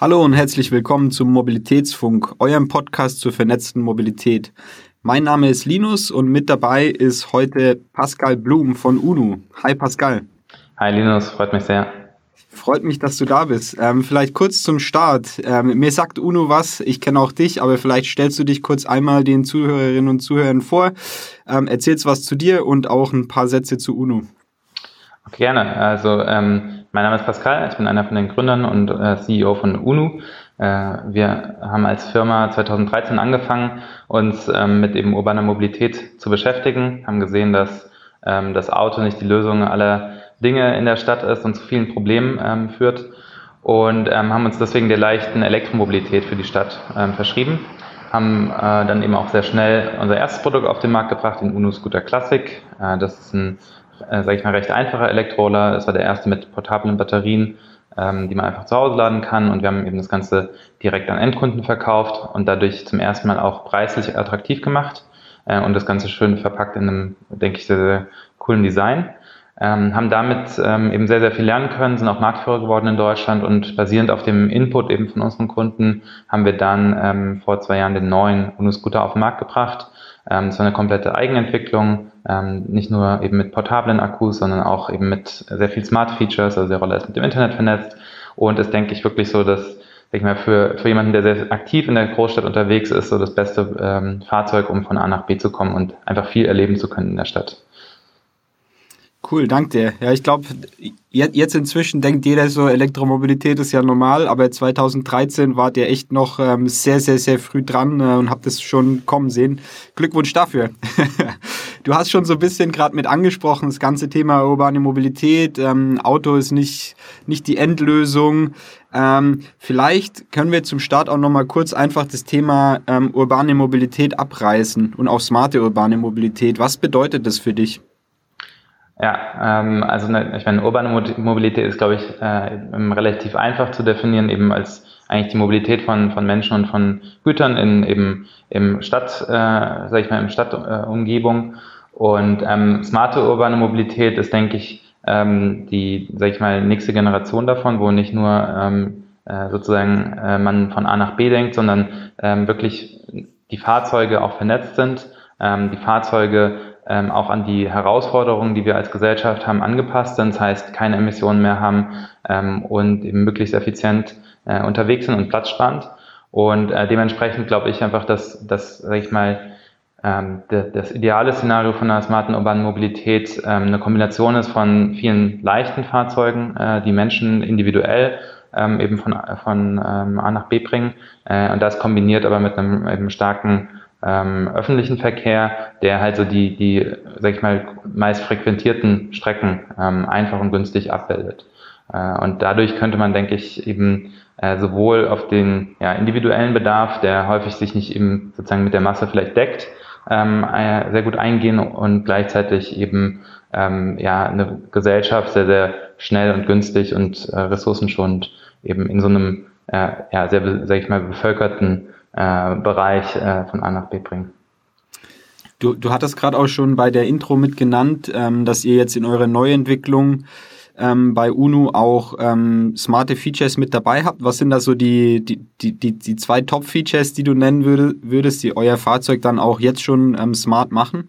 Hallo und herzlich willkommen zum Mobilitätsfunk, eurem Podcast zur vernetzten Mobilität. Mein Name ist Linus und mit dabei ist heute Pascal Blum von UNU. Hi Pascal. Hi Linus, freut mich sehr. Freut mich, dass du da bist. Ähm, vielleicht kurz zum Start. Ähm, mir sagt UNO was, ich kenne auch dich, aber vielleicht stellst du dich kurz einmal den Zuhörerinnen und Zuhörern vor, ähm, erzählst was zu dir und auch ein paar Sätze zu UNO. Gerne. Also ähm, mein Name ist Pascal, ich bin einer von den Gründern und äh, CEO von UNU. Äh, wir haben als Firma 2013 angefangen, uns ähm, mit eben urbaner Mobilität zu beschäftigen, haben gesehen, dass ähm, das Auto nicht die Lösung aller Dinge in der Stadt ist und zu vielen Problemen ähm, führt und ähm, haben uns deswegen der leichten Elektromobilität für die Stadt ähm, verschrieben haben äh, dann eben auch sehr schnell unser erstes Produkt auf den Markt gebracht, den UNO Scooter Classic. Äh, das ist ein äh, sage ich mal, recht einfacher Elektroller. Es war der erste mit portablen Batterien, ähm, die man einfach zu Hause laden kann. Und wir haben eben das Ganze direkt an Endkunden verkauft und dadurch zum ersten Mal auch preislich attraktiv gemacht äh, und das Ganze schön verpackt in einem, denke ich, sehr, sehr coolen Design. Ähm, haben damit ähm, eben sehr, sehr viel lernen können, sind auch Marktführer geworden in Deutschland und basierend auf dem Input eben von unseren Kunden haben wir dann ähm, vor zwei Jahren den neuen Uno-Scooter auf den Markt gebracht. Ähm, das war eine komplette Eigenentwicklung, ähm, nicht nur eben mit portablen Akkus, sondern auch eben mit sehr viel Smart Features, also der Roller ist mit dem Internet vernetzt und ist, denke ich, wirklich so, dass ich mal, für, für jemanden, der sehr aktiv in der Großstadt unterwegs ist, so das beste ähm, Fahrzeug, um von A nach B zu kommen und einfach viel erleben zu können in der Stadt. Cool, danke dir. Ja, ich glaube, jetzt inzwischen denkt jeder so, Elektromobilität ist ja normal, aber 2013 wart ihr echt noch ähm, sehr, sehr, sehr früh dran äh, und habt es schon kommen sehen. Glückwunsch dafür. du hast schon so ein bisschen gerade mit angesprochen, das ganze Thema urbane Mobilität. Ähm, Auto ist nicht, nicht die Endlösung. Ähm, vielleicht können wir zum Start auch nochmal kurz einfach das Thema ähm, urbane Mobilität abreißen und auch smarte urbane Mobilität. Was bedeutet das für dich? Ja, ähm, also ne, ich meine, urbane Mobilität ist, glaube ich, äh, relativ einfach zu definieren, eben als eigentlich die Mobilität von, von Menschen und von Gütern in eben im Stadt, äh, sag ich mal, im Stadtumgebung. Äh, und ähm, smarte urbane Mobilität ist, denke ich, ähm, die, sag ich mal, nächste Generation davon, wo nicht nur ähm, äh, sozusagen äh, man von A nach B denkt, sondern ähm, wirklich die Fahrzeuge auch vernetzt sind, ähm, die Fahrzeuge ähm, auch an die Herausforderungen, die wir als Gesellschaft haben, angepasst sind. Das heißt, keine Emissionen mehr haben ähm, und eben möglichst effizient äh, unterwegs sind und platzsparend. Und äh, dementsprechend glaube ich einfach, dass, dass sag ich mal, ähm, de, das ideale Szenario von einer smarten urbanen Mobilität ähm, eine Kombination ist von vielen leichten Fahrzeugen, äh, die Menschen individuell ähm, eben von, von ähm, A nach B bringen äh, und das kombiniert aber mit einem eben starken ähm, öffentlichen Verkehr, der halt so die, die, sag ich mal, meist frequentierten Strecken ähm, einfach und günstig abbildet. Äh, und dadurch könnte man, denke ich, eben äh, sowohl auf den ja, individuellen Bedarf, der häufig sich nicht eben sozusagen mit der Masse vielleicht deckt, ähm, äh, sehr gut eingehen und gleichzeitig eben ähm, ja eine Gesellschaft sehr, sehr schnell und günstig und äh, ressourcenschonend eben in so einem äh, ja, sehr, sag ich mal, bevölkerten äh, Bereich äh, von A nach B bringen. Du, du hattest gerade auch schon bei der Intro mit genannt, ähm, dass ihr jetzt in eurer Neuentwicklung ähm, bei UNU auch ähm, smarte Features mit dabei habt. Was sind da so die, die, die, die, zwei Top-Features, die du nennen würde, würdest, die euer Fahrzeug dann auch jetzt schon ähm, smart machen?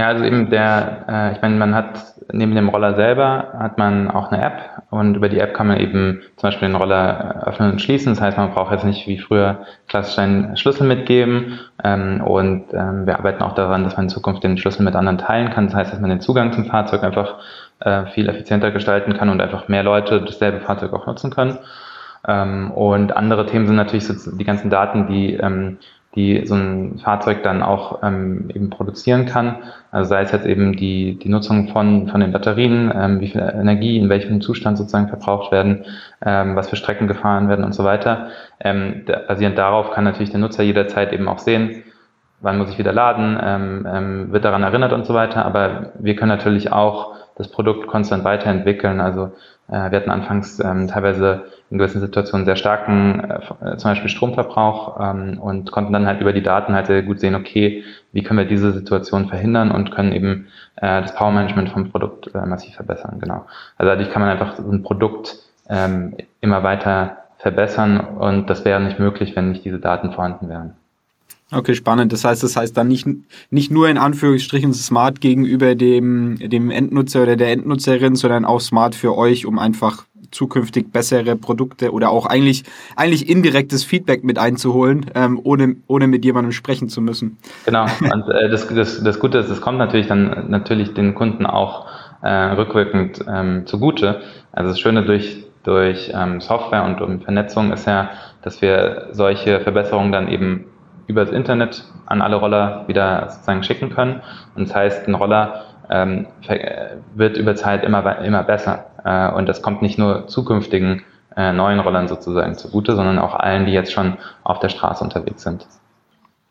Ja, also eben der, äh, ich meine, man hat neben dem Roller selber hat man auch eine App und über die App kann man eben zum Beispiel den Roller öffnen und schließen. Das heißt, man braucht jetzt nicht wie früher klassisch einen Schlüssel mitgeben ähm, und ähm, wir arbeiten auch daran, dass man in Zukunft den Schlüssel mit anderen teilen kann. Das heißt, dass man den Zugang zum Fahrzeug einfach äh, viel effizienter gestalten kann und einfach mehr Leute dasselbe Fahrzeug auch nutzen können. Ähm, und andere Themen sind natürlich so die ganzen Daten, die ähm, die so ein Fahrzeug dann auch ähm, eben produzieren kann. Also sei es jetzt eben die, die Nutzung von, von den Batterien, ähm, wie viel Energie in welchem Zustand sozusagen verbraucht werden, ähm, was für Strecken gefahren werden und so weiter. Ähm, basierend darauf kann natürlich der Nutzer jederzeit eben auch sehen, wann muss ich wieder laden, ähm, ähm, wird daran erinnert und so weiter. Aber wir können natürlich auch das Produkt konstant weiterentwickeln. Also äh, wir hatten anfangs ähm, teilweise in gewissen Situationen sehr starken, äh, zum Beispiel Stromverbrauch ähm, und konnten dann halt über die Daten halt sehr gut sehen, okay, wie können wir diese Situation verhindern und können eben äh, das Powermanagement vom Produkt äh, massiv verbessern. Genau. Also dadurch kann man einfach so ein Produkt ähm, immer weiter verbessern und das wäre nicht möglich, wenn nicht diese Daten vorhanden wären. Okay, spannend. Das heißt, das heißt dann nicht, nicht nur in Anführungsstrichen smart gegenüber dem, dem Endnutzer oder der Endnutzerin, sondern auch smart für euch, um einfach zukünftig bessere Produkte oder auch eigentlich, eigentlich indirektes Feedback mit einzuholen, ähm, ohne, ohne mit jemandem sprechen zu müssen. Genau. Und äh, das, das, das Gute ist, es kommt natürlich dann natürlich den Kunden auch äh, rückwirkend ähm, zugute. Also das Schöne durch, durch ähm, Software und um Vernetzung ist ja, dass wir solche Verbesserungen dann eben über das Internet an alle Roller wieder sozusagen schicken können. Und das heißt, ein Roller ähm, wird über Zeit immer, immer besser. Äh, und das kommt nicht nur zukünftigen äh, neuen Rollern sozusagen zugute, sondern auch allen, die jetzt schon auf der Straße unterwegs sind.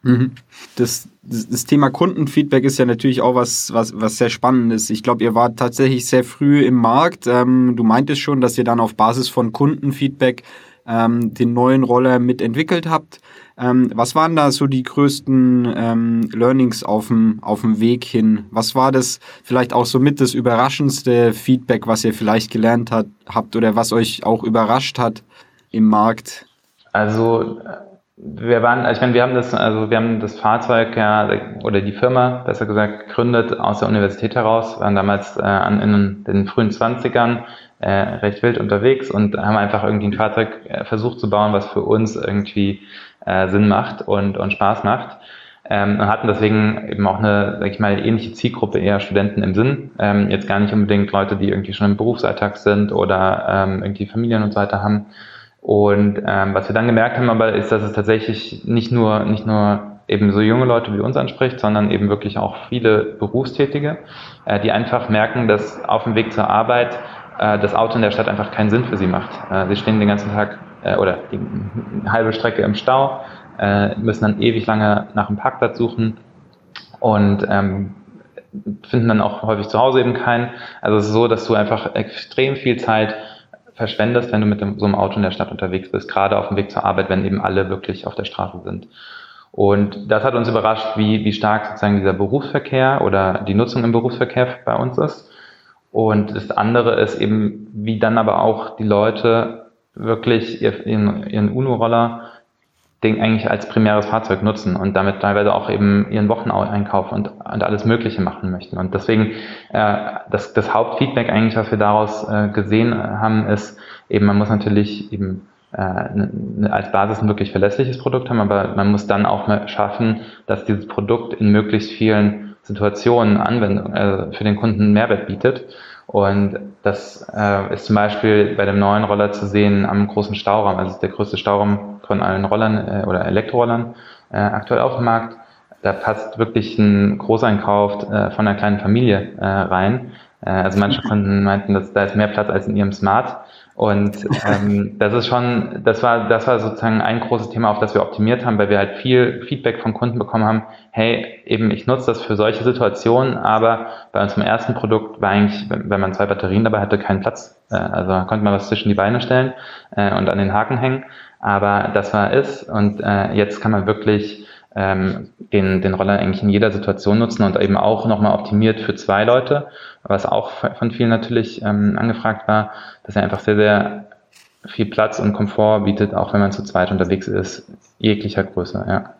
Mhm. Das, das, Thema Kundenfeedback ist ja natürlich auch was, was, was sehr spannend ist. Ich glaube, ihr wart tatsächlich sehr früh im Markt. Ähm, du meintest schon, dass ihr dann auf Basis von Kundenfeedback ähm, den neuen Roller mitentwickelt habt. Ähm, was waren da so die größten ähm, Learnings auf dem, auf dem Weg hin? Was war das vielleicht auch so mit das überraschendste Feedback, was ihr vielleicht gelernt hat, habt oder was euch auch überrascht hat im Markt? Also wir waren, also ich meine, wir haben das, also wir haben das Fahrzeug ja oder die Firma, besser gesagt, gegründet aus der Universität heraus, waren damals äh, in den frühen 20ern äh, recht wild unterwegs und haben einfach irgendwie ein Fahrzeug äh, versucht zu bauen, was für uns irgendwie äh, Sinn macht und, und Spaß macht. Ähm, und hatten deswegen eben auch eine, sag ich mal, ähnliche Zielgruppe, eher Studenten im Sinn. Ähm, jetzt gar nicht unbedingt Leute, die irgendwie schon im Berufsalltag sind oder ähm, irgendwie Familien und so weiter haben. Und ähm, was wir dann gemerkt haben, aber ist, dass es tatsächlich nicht nur, nicht nur eben so junge Leute wie uns anspricht, sondern eben wirklich auch viele Berufstätige, äh, die einfach merken, dass auf dem Weg zur Arbeit äh, das Auto in der Stadt einfach keinen Sinn für sie macht. Äh, sie stehen den ganzen Tag äh, oder die halbe Strecke im Stau, äh, müssen dann ewig lange nach einem Parkplatz suchen und ähm, finden dann auch häufig zu Hause eben keinen. Also es ist so, dass du einfach extrem viel Zeit verschwendest, wenn du mit so einem Auto in der Stadt unterwegs bist, gerade auf dem Weg zur Arbeit, wenn eben alle wirklich auf der Straße sind. Und das hat uns überrascht, wie, wie stark sozusagen dieser Berufsverkehr oder die Nutzung im Berufsverkehr bei uns ist. Und das andere ist eben, wie dann aber auch die Leute wirklich ihren, ihren UNO-Roller den eigentlich als primäres Fahrzeug nutzen und damit teilweise auch eben ihren Wocheneinkauf und, und alles Mögliche machen möchten. Und deswegen äh, das, das Hauptfeedback eigentlich, was wir daraus äh, gesehen haben, ist eben, man muss natürlich eben äh, als Basis ein wirklich verlässliches Produkt haben, aber man muss dann auch schaffen, dass dieses Produkt in möglichst vielen Situationen Anwendung, äh, für den Kunden Mehrwert bietet. Und das äh, ist zum Beispiel bei dem neuen Roller zu sehen am großen Stauraum. Also der größte Stauraum von allen Rollern äh, oder Elektrorollern äh, aktuell auf dem Markt. Da passt wirklich ein Großeinkauf äh, von einer kleinen Familie äh, rein. Äh, also manche Kunden meinten, dass da ist mehr Platz als in ihrem Smart. Und ähm, das ist schon, das war, das war sozusagen ein großes Thema, auf das wir optimiert haben, weil wir halt viel Feedback von Kunden bekommen haben, hey, eben ich nutze das für solche Situationen, aber bei unserem ersten Produkt war eigentlich, wenn man zwei Batterien dabei hatte, kein Platz. Äh, also konnte man was zwischen die Beine stellen äh, und an den Haken hängen. Aber das war es. Und äh, jetzt kann man wirklich ähm, den, den Roller eigentlich in jeder Situation nutzen und eben auch nochmal optimiert für zwei Leute, was auch von vielen natürlich ähm, angefragt war, dass er einfach sehr, sehr viel Platz und Komfort bietet, auch wenn man zu zweit unterwegs ist, jeglicher Größe, ja.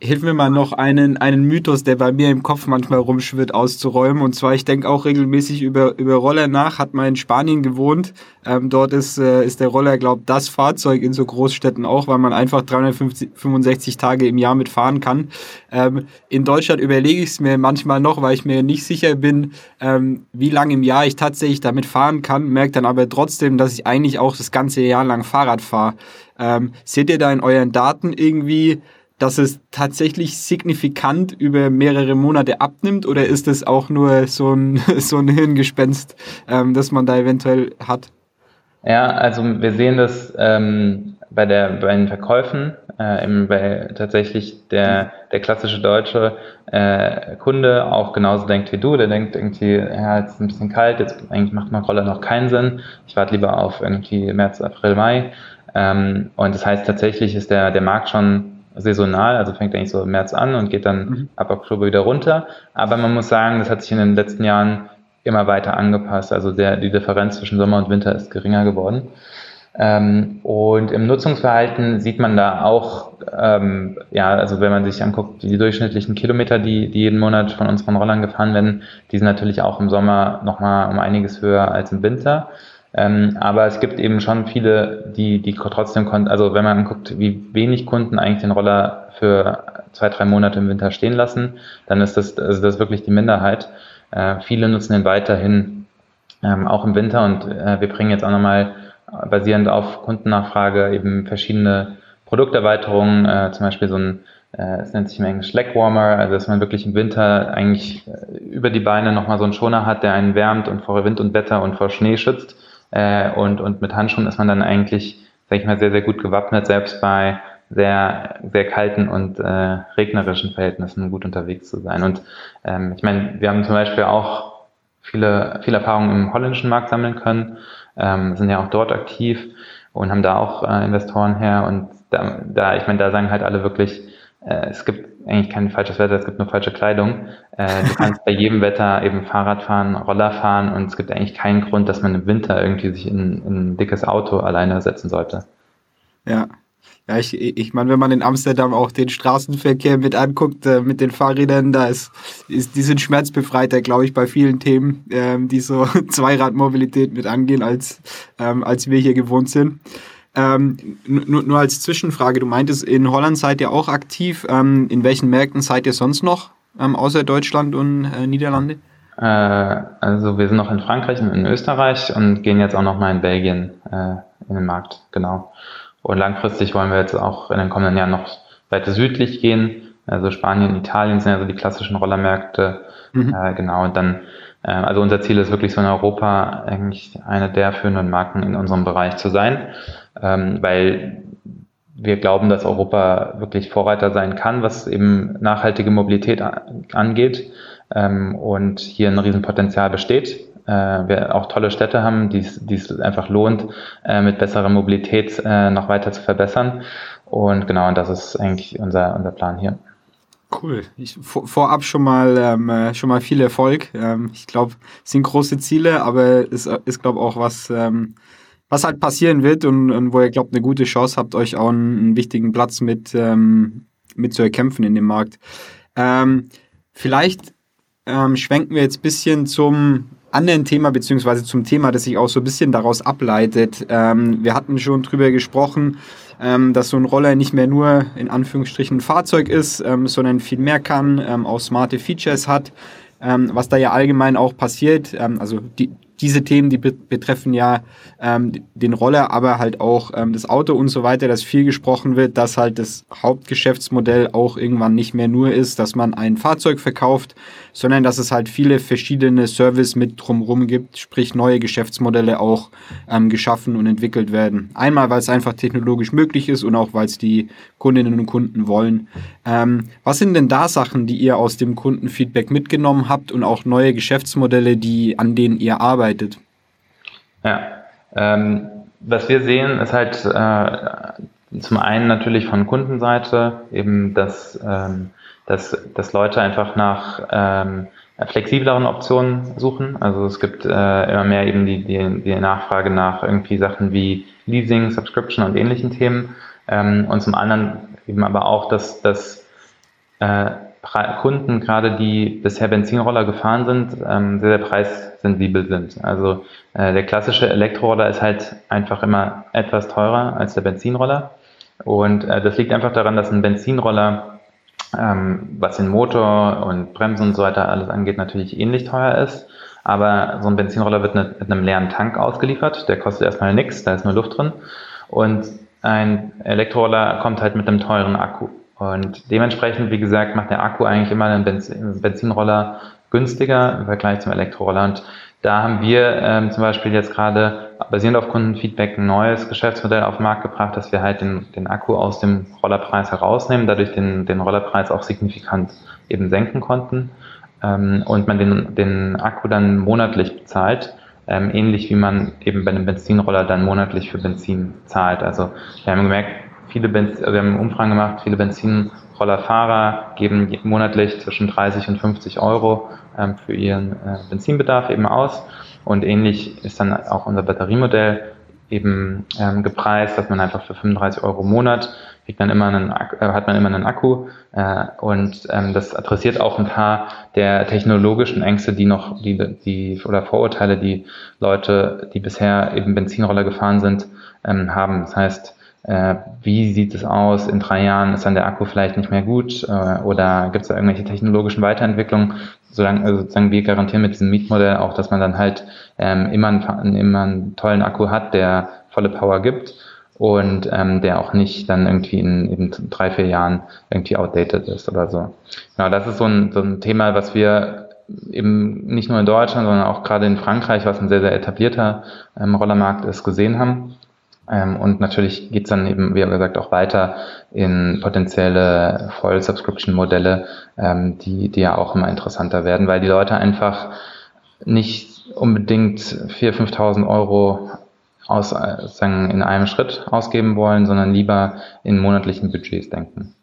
Hilf mir mal noch einen, einen Mythos, der bei mir im Kopf manchmal rumschwirrt, auszuräumen. Und zwar, ich denke auch regelmäßig über, über Roller nach, hat mal in Spanien gewohnt. Ähm, dort ist, äh, ist der Roller, glaube ich, das Fahrzeug in so Großstädten auch, weil man einfach 365 Tage im Jahr mitfahren kann. Ähm, in Deutschland überlege ich es mir manchmal noch, weil ich mir nicht sicher bin, ähm, wie lange im Jahr ich tatsächlich damit fahren kann, merke dann aber trotzdem, dass ich eigentlich auch das ganze Jahr lang Fahrrad fahre. Ähm, seht ihr da in euren Daten irgendwie dass es tatsächlich signifikant über mehrere Monate abnimmt oder ist es auch nur so ein, so ein Hirngespenst, ähm, das man da eventuell hat? Ja, also wir sehen das ähm, bei, der, bei den Verkäufen, äh, eben bei tatsächlich der, der klassische deutsche äh, Kunde auch genauso denkt wie du, der denkt irgendwie, ja, jetzt ist ein bisschen kalt, jetzt eigentlich macht mein Roller noch keinen Sinn, ich warte lieber auf irgendwie März, April, Mai. Ähm, und das heißt, tatsächlich ist der, der Markt schon saisonal, also fängt eigentlich so im März an und geht dann mhm. ab Oktober wieder runter. Aber man muss sagen, das hat sich in den letzten Jahren immer weiter angepasst. Also der, die Differenz zwischen Sommer und Winter ist geringer geworden. Ähm, und im Nutzungsverhalten sieht man da auch, ähm, ja, also wenn man sich anguckt, die durchschnittlichen Kilometer, die, die jeden Monat von unseren Rollern gefahren werden, die sind natürlich auch im Sommer nochmal um einiges höher als im Winter. Ähm, aber es gibt eben schon viele, die, die trotzdem konnten, also wenn man guckt, wie wenig Kunden eigentlich den Roller für zwei, drei Monate im Winter stehen lassen, dann ist das, also das ist wirklich die Minderheit. Äh, viele nutzen den weiterhin ähm, auch im Winter und äh, wir bringen jetzt auch nochmal basierend auf Kundennachfrage eben verschiedene Produkterweiterungen, äh, zum Beispiel so ein, äh, es nennt sich im Englisch Legwarmer, also dass man wirklich im Winter eigentlich äh, über die Beine nochmal so einen Schoner hat, der einen wärmt und vor Wind und Wetter und vor Schnee schützt. Äh, und, und mit Handschuhen ist man dann eigentlich, sag ich mal, sehr, sehr gut gewappnet, selbst bei sehr, sehr kalten und äh, regnerischen Verhältnissen gut unterwegs zu sein. Und ähm, ich meine, wir haben zum Beispiel auch viele, viele Erfahrungen im holländischen Markt sammeln können ähm, sind ja auch dort aktiv und haben da auch äh, Investoren her. Und da, da ich meine, da sagen halt alle wirklich, äh, es gibt eigentlich kein falsches Wetter, es gibt nur falsche Kleidung. Äh, du kannst bei jedem Wetter eben Fahrrad fahren, Roller fahren und es gibt eigentlich keinen Grund, dass man im Winter irgendwie sich in, in ein dickes Auto alleine setzen sollte. Ja, ja, ich, ich meine, wenn man in Amsterdam auch den Straßenverkehr mit anguckt, äh, mit den Fahrrädern, da ist, ist die sind schmerzbefreiter, glaube ich, bei vielen Themen, ähm, die so Zweiradmobilität mit angehen, als, ähm, als wir hier gewohnt sind. Ähm, nur, nur als Zwischenfrage, du meintest, in Holland seid ihr auch aktiv. Ähm, in welchen Märkten seid ihr sonst noch, ähm, außer Deutschland und äh, Niederlande? Äh, also wir sind noch in Frankreich und in Österreich und gehen jetzt auch noch mal in Belgien äh, in den Markt, genau. Und langfristig wollen wir jetzt auch in den kommenden Jahren noch weiter südlich gehen. Also Spanien, Italien sind ja so die klassischen Rollermärkte. Mhm. Äh, genau, und dann, äh, also unser Ziel ist wirklich so in Europa eigentlich eine der führenden Marken in unserem Bereich zu sein, ähm, weil wir glauben, dass Europa wirklich Vorreiter sein kann, was eben nachhaltige Mobilität angeht ähm, und hier ein Riesenpotenzial besteht äh, wir auch tolle Städte haben, die es einfach lohnt, äh, mit besserer Mobilität äh, noch weiter zu verbessern. Und genau, und das ist eigentlich unser, unser Plan hier. Cool. Ich, vor, vorab schon mal, ähm, äh, schon mal viel Erfolg. Ähm, ich glaube, es sind große Ziele, aber es ist, glaube auch was, ähm, was halt passieren wird und, und wo ihr glaubt, eine gute Chance habt, euch auch einen, einen wichtigen Platz mit, ähm, mit zu erkämpfen in dem Markt. Ähm, vielleicht ähm, schwenken wir jetzt ein bisschen zum anderen Thema, beziehungsweise zum Thema, das sich auch so ein bisschen daraus ableitet. Ähm, wir hatten schon drüber gesprochen, ähm, dass so ein Roller nicht mehr nur in Anführungsstrichen ein Fahrzeug ist, ähm, sondern viel mehr kann, auch smarte Features hat. Ähm, was da ja allgemein auch passiert, ähm, also die, diese Themen, die betreffen ja ähm, den Roller, aber halt auch ähm, das Auto und so weiter, dass viel gesprochen wird, dass halt das Hauptgeschäftsmodell auch irgendwann nicht mehr nur ist, dass man ein Fahrzeug verkauft, sondern dass es halt viele verschiedene Service mit drumherum gibt, sprich neue Geschäftsmodelle auch ähm, geschaffen und entwickelt werden. Einmal, weil es einfach technologisch möglich ist und auch, weil es die Kundinnen und Kunden wollen. Ähm, was sind denn da Sachen, die ihr aus dem Kundenfeedback mitgenommen habt und auch neue Geschäftsmodelle, die, an denen ihr arbeitet? Arbeitet? Ja, ähm, was wir sehen, ist halt äh, zum einen natürlich von Kundenseite eben, dass, ähm, dass, dass Leute einfach nach ähm, flexibleren Optionen suchen. Also es gibt äh, immer mehr eben die, die, die Nachfrage nach irgendwie Sachen wie Leasing, Subscription und ähnlichen Themen. Ähm, und zum anderen eben aber auch, dass, dass äh, Kunden, gerade die bisher Benzinroller gefahren sind, ähm, sehr, sehr preissensibel sind. Also äh, der klassische Elektroroller ist halt einfach immer etwas teurer als der Benzinroller. Und äh, das liegt einfach daran, dass ein Benzinroller, ähm, was den Motor und Bremsen und so weiter alles angeht, natürlich ähnlich teuer ist. Aber so ein Benzinroller wird mit, mit einem leeren Tank ausgeliefert. Der kostet erstmal nichts, da ist nur Luft drin. Und ein Elektroroller kommt halt mit einem teuren Akku. Und dementsprechend, wie gesagt, macht der Akku eigentlich immer einen Benzin Benzinroller günstiger im Vergleich zum Elektroroller. Und da haben wir ähm, zum Beispiel jetzt gerade basierend auf Kundenfeedback ein neues Geschäftsmodell auf den Markt gebracht, dass wir halt den, den Akku aus dem Rollerpreis herausnehmen, dadurch den, den Rollerpreis auch signifikant eben senken konnten ähm, und man den, den Akku dann monatlich bezahlt, ähm, ähnlich wie man eben bei einem Benzinroller dann monatlich für Benzin zahlt. Also wir haben gemerkt, viele Benzin, wir haben Umfragen gemacht, viele Benzinrollerfahrer geben monatlich zwischen 30 und 50 Euro ähm, für ihren äh, Benzinbedarf eben aus. Und ähnlich ist dann auch unser Batteriemodell. eben ähm, gepreist, dass man einfach für 35 Euro im Monat kriegt man immer einen, äh, hat man immer einen Akku äh, und ähm, das adressiert auch ein paar der technologischen Ängste, die noch, die, die oder Vorurteile, die Leute, die bisher eben Benzinroller gefahren sind, ähm, haben. Das heißt, äh, wie sieht es aus? In drei Jahren ist dann der Akku vielleicht nicht mehr gut äh, oder gibt es da irgendwelche technologischen Weiterentwicklungen? Solange, also sozusagen wir garantieren mit diesem Mietmodell auch, dass man dann halt ähm, immer, einen, immer einen tollen Akku hat, der volle Power gibt und ähm, der auch nicht dann irgendwie in eben drei, vier Jahren irgendwie outdated ist oder so. Genau, das ist so ein, so ein Thema, was wir eben nicht nur in Deutschland, sondern auch gerade in Frankreich, was ein sehr, sehr etablierter ähm, Rollermarkt ist, gesehen haben. Ähm, und natürlich geht's dann eben, wie gesagt, auch weiter in potenzielle Voll-Subscription-Modelle, ähm, die, die ja auch immer interessanter werden, weil die Leute einfach nicht unbedingt 4.000, 5.000 Euro aus, äh, sagen, in einem Schritt ausgeben wollen, sondern lieber in monatlichen Budgets denken.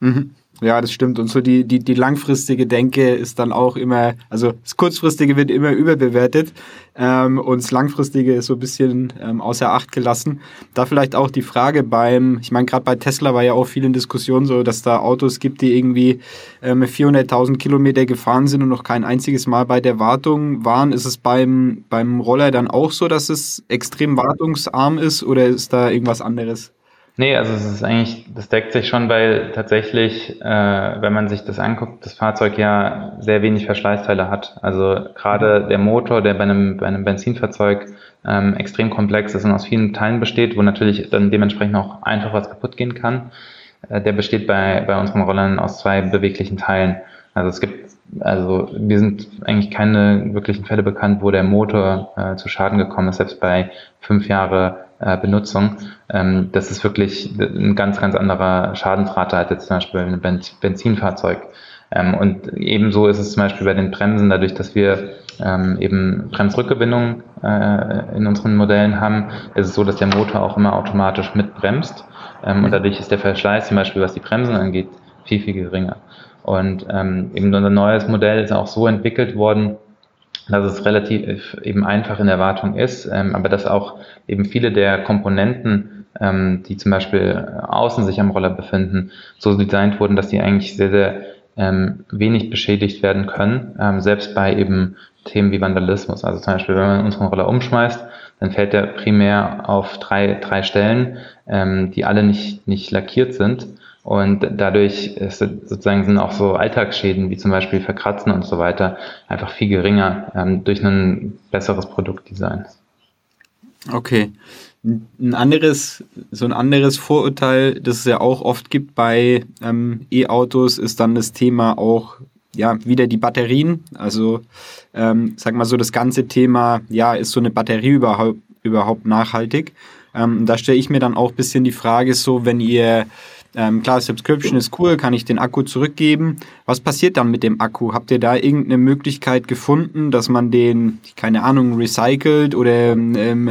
Mhm. Ja, das stimmt. Und so die, die, die langfristige Denke ist dann auch immer, also das Kurzfristige wird immer überbewertet ähm, und das Langfristige ist so ein bisschen ähm, außer Acht gelassen. Da vielleicht auch die Frage beim, ich meine, gerade bei Tesla war ja auch viel in Diskussion so, dass da Autos gibt, die irgendwie ähm, 400.000 Kilometer gefahren sind und noch kein einziges Mal bei der Wartung waren. Ist es beim, beim Roller dann auch so, dass es extrem wartungsarm ist oder ist da irgendwas anderes? Nee, also es ist eigentlich, das deckt sich schon, weil tatsächlich, äh, wenn man sich das anguckt, das Fahrzeug ja sehr wenig Verschleißteile hat. Also gerade der Motor, der bei einem, bei einem Benzinfahrzeug ähm, extrem komplex ist und aus vielen Teilen besteht, wo natürlich dann dementsprechend auch einfach was kaputt gehen kann, äh, der besteht bei, bei unseren Rollern aus zwei beweglichen Teilen. Also es gibt, also wir sind eigentlich keine wirklichen Fälle bekannt, wo der Motor äh, zu Schaden gekommen ist, selbst bei fünf Jahre äh, Benutzung. Ähm, das ist wirklich ein ganz, ganz anderer Schadensrate als jetzt zum Beispiel ein Benzinfahrzeug. Ähm, und ebenso ist es zum Beispiel bei den Bremsen, dadurch, dass wir ähm, eben Bremsrückgewinnung äh, in unseren Modellen haben, ist es so, dass der Motor auch immer automatisch mitbremst. Ähm, und dadurch ist der Verschleiß zum Beispiel, was die Bremsen angeht, viel, viel geringer. Und ähm, eben unser neues Modell ist auch so entwickelt worden, dass es relativ eben einfach in der Wartung ist, ähm, aber dass auch eben viele der Komponenten, ähm, die zum Beispiel außen sich am Roller befinden, so designt wurden, dass die eigentlich sehr, sehr ähm, wenig beschädigt werden können, ähm, selbst bei eben Themen wie Vandalismus. Also zum Beispiel, wenn man unseren Roller umschmeißt, dann fällt der primär auf drei, drei Stellen, ähm, die alle nicht, nicht lackiert sind. Und dadurch ist sozusagen sind auch so Alltagsschäden wie zum Beispiel Verkratzen und so weiter einfach viel geringer ähm, durch ein besseres Produktdesign. Okay. Ein anderes, so ein anderes Vorurteil, das es ja auch oft gibt bei ähm, E-Autos, ist dann das Thema auch, ja, wieder die Batterien. Also, ähm, sag mal so, das ganze Thema, ja, ist so eine Batterie überhaupt, überhaupt nachhaltig? Ähm, da stelle ich mir dann auch ein bisschen die Frage, so, wenn ihr ähm, klar, Subscription ist cool, kann ich den Akku zurückgeben. Was passiert dann mit dem Akku? Habt ihr da irgendeine Möglichkeit gefunden, dass man den, keine Ahnung, recycelt oder ähm,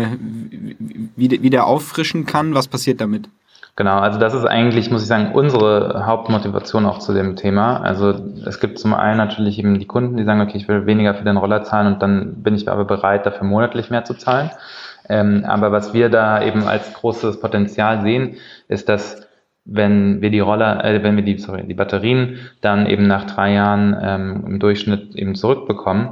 wieder, wieder auffrischen kann? Was passiert damit? Genau, also das ist eigentlich, muss ich sagen, unsere Hauptmotivation auch zu dem Thema. Also es gibt zum einen natürlich eben die Kunden, die sagen, okay, ich will weniger für den Roller zahlen und dann bin ich aber bereit, dafür monatlich mehr zu zahlen. Ähm, aber was wir da eben als großes Potenzial sehen, ist, dass wenn wir die Roller, äh, wenn wir die, sorry, die Batterien dann eben nach drei Jahren ähm, im Durchschnitt eben zurückbekommen,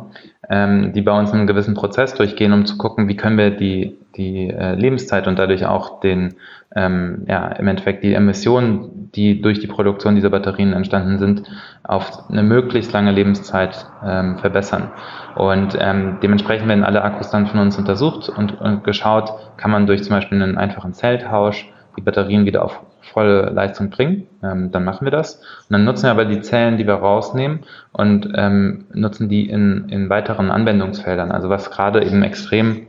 ähm, die bei uns einen gewissen Prozess durchgehen, um zu gucken, wie können wir die, die äh, Lebenszeit und dadurch auch den, ähm, ja, im Endeffekt die Emissionen, die durch die Produktion dieser Batterien entstanden sind, auf eine möglichst lange Lebenszeit ähm, verbessern. Und ähm, dementsprechend werden alle Akkus dann von uns untersucht und, und geschaut, kann man durch zum Beispiel einen einfachen Zelltausch die Batterien wieder auf volle Leistung bringen, ähm, dann machen wir das. Und dann nutzen wir aber die Zellen, die wir rausnehmen und ähm, nutzen die in, in weiteren Anwendungsfeldern. Also was gerade eben extrem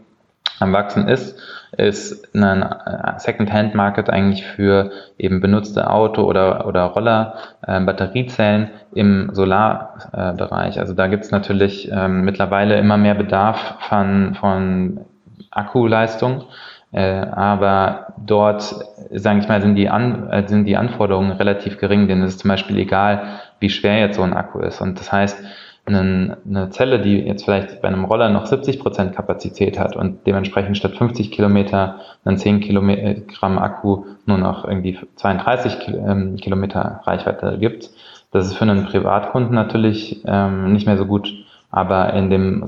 am Wachsen ist, ist ein äh, Second-Hand-Market eigentlich für eben benutzte Auto- oder, oder Roller, äh, Batteriezellen im Solarbereich. Äh, also da gibt es natürlich ähm, mittlerweile immer mehr Bedarf von, von Akkuleistung. Äh, aber dort, sage ich mal, sind die, An äh, sind die Anforderungen relativ gering, denn es ist zum Beispiel egal, wie schwer jetzt so ein Akku ist. Und das heißt, einen, eine Zelle, die jetzt vielleicht bei einem Roller noch 70 Prozent Kapazität hat und dementsprechend statt 50 Kilometer einen 10 Kilogramm Akku nur noch irgendwie 32 ähm, Kilometer Reichweite gibt, das ist für einen Privatkunden natürlich ähm, nicht mehr so gut aber in dem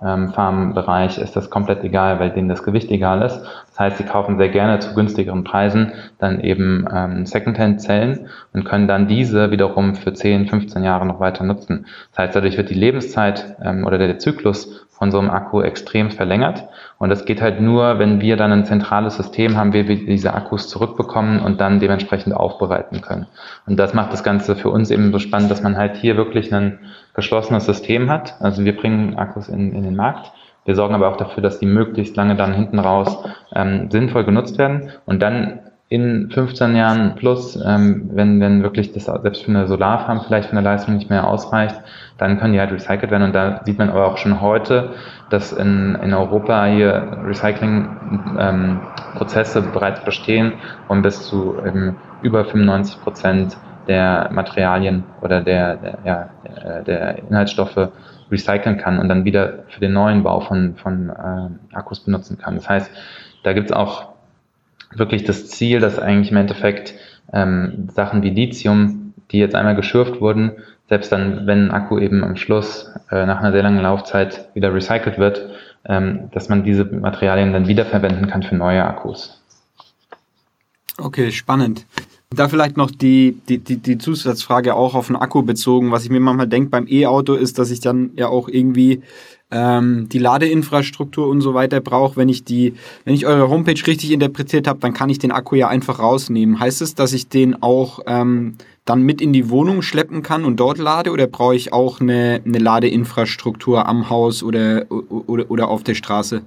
Solarfarm-Bereich ist das komplett egal, weil denen das Gewicht egal ist. Das heißt, sie kaufen sehr gerne zu günstigeren Preisen dann eben ähm, Secondhand-Zellen und können dann diese wiederum für 10, 15 Jahre noch weiter nutzen. Das heißt, dadurch wird die Lebenszeit ähm, oder der Zyklus von so einem Akku extrem verlängert. Und das geht halt nur, wenn wir dann ein zentrales System haben, wie wir diese Akkus zurückbekommen und dann dementsprechend aufbereiten können. Und das macht das Ganze für uns eben so spannend, dass man halt hier wirklich ein geschlossenes System hat. Also wir bringen Akkus in, in den Markt. Wir sorgen aber auch dafür, dass die möglichst lange dann hinten raus ähm, sinnvoll genutzt werden und dann in 15 Jahren plus, ähm, wenn, wenn wirklich das selbst für eine Solarfarm vielleicht von der Leistung nicht mehr ausreicht, dann können die halt recycelt werden. Und da sieht man aber auch schon heute, dass in, in Europa hier Recycling-Prozesse ähm, bereits bestehen und bis zu eben über 95 Prozent der Materialien oder der, der, ja, der Inhaltsstoffe recyceln kann und dann wieder für den neuen Bau von, von äh, Akkus benutzen kann. Das heißt, da gibt es auch wirklich das Ziel, dass eigentlich im Endeffekt ähm, Sachen wie Lithium, die jetzt einmal geschürft wurden, selbst dann, wenn ein Akku eben am Schluss äh, nach einer sehr langen Laufzeit wieder recycelt wird, ähm, dass man diese Materialien dann wiederverwenden kann für neue Akkus. Okay, spannend. Da vielleicht noch die, die, die, die Zusatzfrage auch auf den Akku bezogen. Was ich mir manchmal denke beim E-Auto ist, dass ich dann ja auch irgendwie ähm, die Ladeinfrastruktur und so weiter brauche. Wenn ich die, wenn ich eure Homepage richtig interpretiert habe, dann kann ich den Akku ja einfach rausnehmen. Heißt es, dass ich den auch ähm, dann mit in die Wohnung schleppen kann und dort lade oder brauche ich auch eine, eine Ladeinfrastruktur am Haus oder, oder, oder auf der Straße?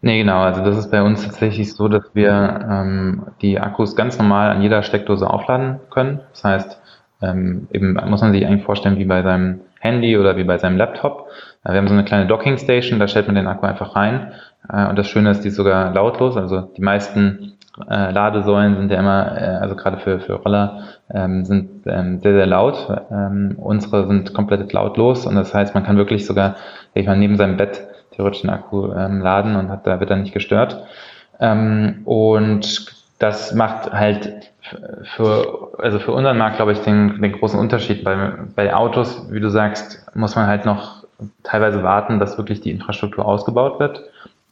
Nee, genau. Also das ist bei uns tatsächlich so, dass wir ähm, die Akkus ganz normal an jeder Steckdose aufladen können. Das heißt, ähm, eben muss man sich eigentlich vorstellen wie bei seinem Handy oder wie bei seinem Laptop. Äh, wir haben so eine kleine Docking Station, da stellt man den Akku einfach rein. Äh, und das Schöne ist, die ist sogar lautlos. Also die meisten äh, Ladesäulen sind ja immer, äh, also gerade für, für Roller, ähm, sind ähm, sehr, sehr laut. Ähm, unsere sind komplett lautlos und das heißt, man kann wirklich sogar, ich mal, neben seinem Bett theoretisch den Akku ähm, laden und hat, da wird er nicht gestört. Ähm, und das macht halt für, also für unseren Markt, glaube ich, den, den großen Unterschied. Bei, bei Autos, wie du sagst, muss man halt noch teilweise warten, dass wirklich die Infrastruktur ausgebaut wird.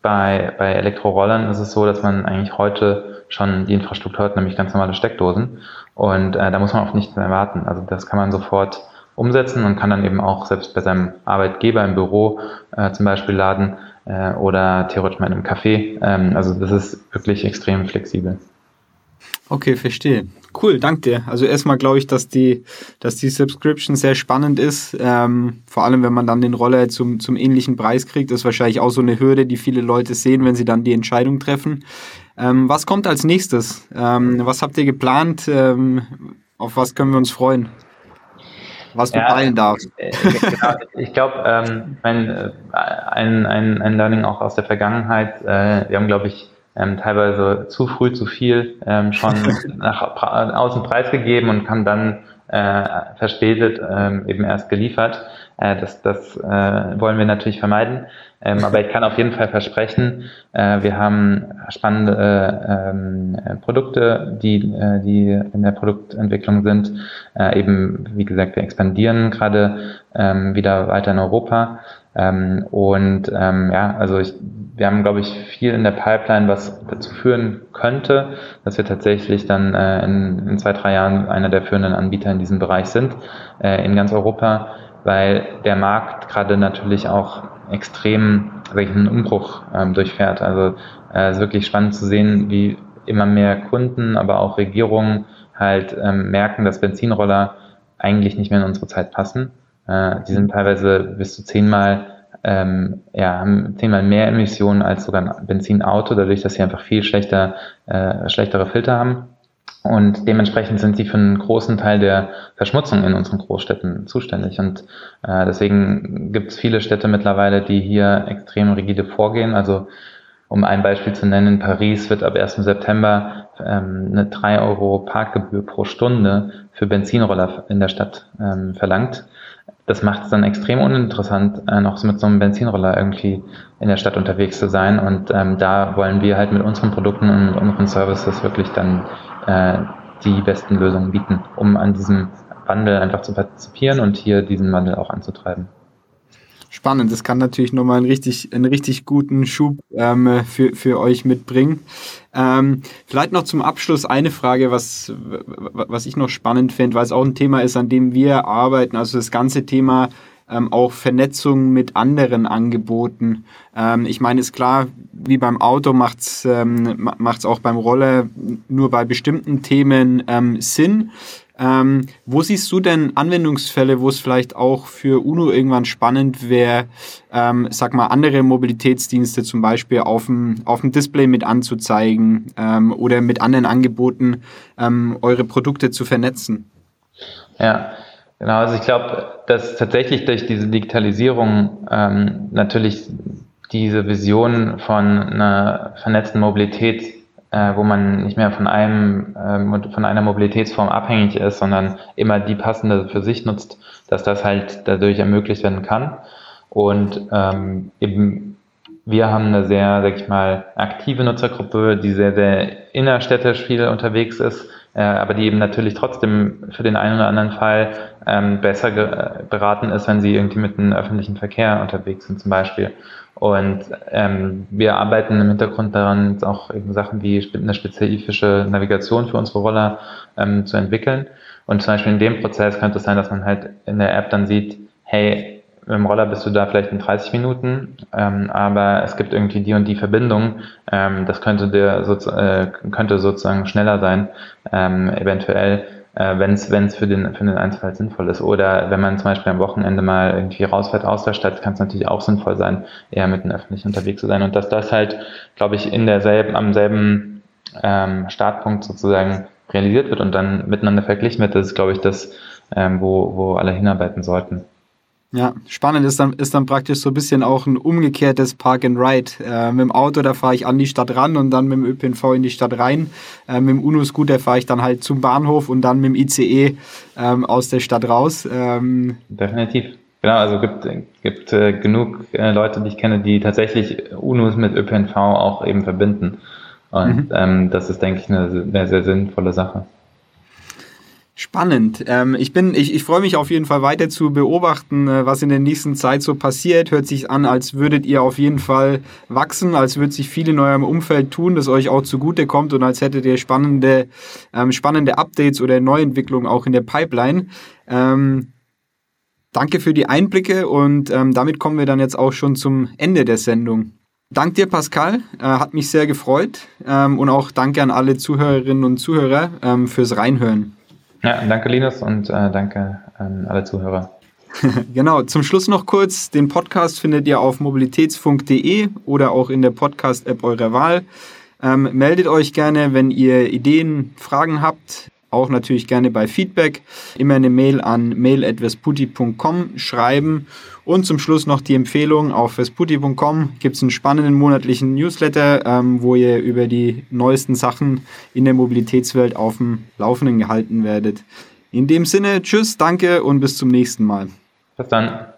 Bei, bei Elektrorollern ist es so, dass man eigentlich heute schon die Infrastruktur hat, nämlich ganz normale Steckdosen. Und äh, da muss man auf nichts mehr warten. Also das kann man sofort umsetzen und kann dann eben auch selbst bei seinem Arbeitgeber im Büro äh, zum Beispiel laden äh, oder theoretisch mal in einem Café. Ähm, also das ist wirklich extrem flexibel. Okay, verstehe. Cool, danke dir. Also erstmal glaube ich, dass die, dass die Subscription sehr spannend ist. Ähm, vor allem, wenn man dann den Roller zum, zum ähnlichen Preis kriegt, das ist wahrscheinlich auch so eine Hürde, die viele Leute sehen, wenn sie dann die Entscheidung treffen. Ähm, was kommt als nächstes? Ähm, was habt ihr geplant? Ähm, auf was können wir uns freuen? Was du ja, teilen darfst. Äh, genau, ich glaube, ähm, ein, äh, ein, ein, ein Learning auch aus der Vergangenheit, äh, wir haben, glaube ich, ähm, teilweise zu früh zu viel ähm, schon nach außen preisgegeben und haben dann äh, verspätet ähm, eben erst geliefert. Äh, das das äh, wollen wir natürlich vermeiden. Ähm, aber ich kann auf jeden Fall versprechen, äh, wir haben spannende äh, ähm, Produkte, die, äh, die in der Produktentwicklung sind. Äh, eben, wie gesagt, wir expandieren gerade ähm, wieder weiter in Europa. Ähm, und ähm, ja, also ich, wir haben, glaube ich, viel in der Pipeline, was dazu führen könnte, dass wir tatsächlich dann äh, in, in, zwei, drei Jahren einer der führenden Anbieter in diesem Bereich sind, äh, in ganz Europa, weil der Markt gerade natürlich auch extrem einen Umbruch ähm, durchfährt. Also äh, es ist wirklich spannend zu sehen, wie immer mehr Kunden, aber auch Regierungen halt ähm, merken, dass Benzinroller eigentlich nicht mehr in unsere Zeit passen. Äh, die sind teilweise bis zu zehnmal ähm, ja, haben zehnmal mehr Emissionen als sogar ein Benzinauto, dadurch, dass sie einfach viel schlechter, äh, schlechtere Filter haben. Und dementsprechend sind sie für einen großen Teil der Verschmutzung in unseren Großstädten zuständig. Und äh, deswegen gibt es viele Städte mittlerweile, die hier extrem rigide vorgehen. Also um ein Beispiel zu nennen, in Paris wird ab 1. September ähm, eine 3 Euro Parkgebühr pro Stunde für Benzinroller in der Stadt ähm, verlangt das macht es dann extrem uninteressant, äh, noch mit so einem Benzinroller irgendwie in der Stadt unterwegs zu sein. Und ähm, da wollen wir halt mit unseren Produkten und unseren Services wirklich dann äh, die besten Lösungen bieten, um an diesem Wandel einfach zu partizipieren und hier diesen Wandel auch anzutreiben. Spannend, das kann natürlich nochmal einen richtig, einen richtig guten Schub ähm, für, für euch mitbringen. Ähm, vielleicht noch zum Abschluss eine Frage, was, was ich noch spannend finde, weil es auch ein Thema ist, an dem wir arbeiten, also das ganze Thema ähm, auch Vernetzung mit anderen Angeboten. Ähm, ich meine, ist klar, wie beim Auto macht es ähm, auch beim Roller nur bei bestimmten Themen ähm, Sinn. Ähm, wo siehst du denn Anwendungsfälle, wo es vielleicht auch für UNO irgendwann spannend wäre, ähm, sag mal, andere Mobilitätsdienste zum Beispiel auf dem, auf dem Display mit anzuzeigen ähm, oder mit anderen Angeboten ähm, eure Produkte zu vernetzen? Ja, genau. Also ich glaube, dass tatsächlich durch diese Digitalisierung ähm, natürlich diese Vision von einer vernetzten Mobilität äh, wo man nicht mehr von einem äh, von einer Mobilitätsform abhängig ist, sondern immer die passende für sich nutzt, dass das halt dadurch ermöglicht werden kann. Und ähm, eben wir haben eine sehr, sag ich mal, aktive Nutzergruppe, die sehr, sehr innerstädtisch viel unterwegs ist, äh, aber die eben natürlich trotzdem für den einen oder anderen Fall ähm, besser beraten ist, wenn sie irgendwie mit dem öffentlichen Verkehr unterwegs sind zum Beispiel. Und ähm, wir arbeiten im Hintergrund daran, auch eben Sachen wie eine spezifische Navigation für unsere Roller ähm, zu entwickeln. Und zum Beispiel in dem Prozess könnte es sein, dass man halt in der App dann sieht, hey, dem Roller bist du da vielleicht in 30 Minuten, ähm, aber es gibt irgendwie die und die Verbindung. Ähm, das könnte dir so, äh, könnte sozusagen schneller sein, ähm, eventuell äh, wenn es für den, für den Einzelfall sinnvoll ist. Oder wenn man zum Beispiel am Wochenende mal irgendwie rausfährt aus der Stadt, kann es natürlich auch sinnvoll sein, eher mit den Öffentlichen unterwegs zu sein. Und dass das halt, glaube ich, in derselben, am selben ähm, Startpunkt sozusagen realisiert wird und dann miteinander verglichen wird, das ist, glaube ich, das, ähm, wo, wo alle hinarbeiten sollten. Ja, spannend ist dann, ist dann praktisch so ein bisschen auch ein umgekehrtes Park and Ride. Äh, mit dem Auto, da fahre ich an die Stadt ran und dann mit dem ÖPNV in die Stadt rein. Äh, mit dem UNO-Scooter fahre ich dann halt zum Bahnhof und dann mit dem ICE ähm, aus der Stadt raus. Ähm, Definitiv. Genau, also gibt gibt äh, genug äh, Leute, die ich kenne, die tatsächlich UNOs mit ÖPNV auch eben verbinden. Und mhm. ähm, das ist, denke ich, eine, eine sehr sinnvolle Sache. Spannend. Ähm, ich bin, ich, ich freue mich auf jeden Fall weiter zu beobachten, äh, was in der nächsten Zeit so passiert. Hört sich an, als würdet ihr auf jeden Fall wachsen, als würde sich viel in eurem Umfeld tun, das euch auch zugute kommt und als hättet ihr spannende, ähm, spannende Updates oder Neuentwicklungen auch in der Pipeline. Ähm, danke für die Einblicke und ähm, damit kommen wir dann jetzt auch schon zum Ende der Sendung. Dank dir, Pascal. Äh, hat mich sehr gefreut. Ähm, und auch danke an alle Zuhörerinnen und Zuhörer ähm, fürs Reinhören. Ja, danke Linus und äh, danke an alle Zuhörer. genau, zum Schluss noch kurz, den Podcast findet ihr auf mobilitätsfunk.de oder auch in der Podcast-App eurer Wahl. Ähm, meldet euch gerne, wenn ihr Ideen, Fragen habt auch natürlich gerne bei Feedback. Immer eine Mail an mail.vesputi.com schreiben. Und zum Schluss noch die Empfehlung, auf vesputi.com gibt es einen spannenden monatlichen Newsletter, ähm, wo ihr über die neuesten Sachen in der Mobilitätswelt auf dem Laufenden gehalten werdet. In dem Sinne, tschüss, danke und bis zum nächsten Mal. Bis dann.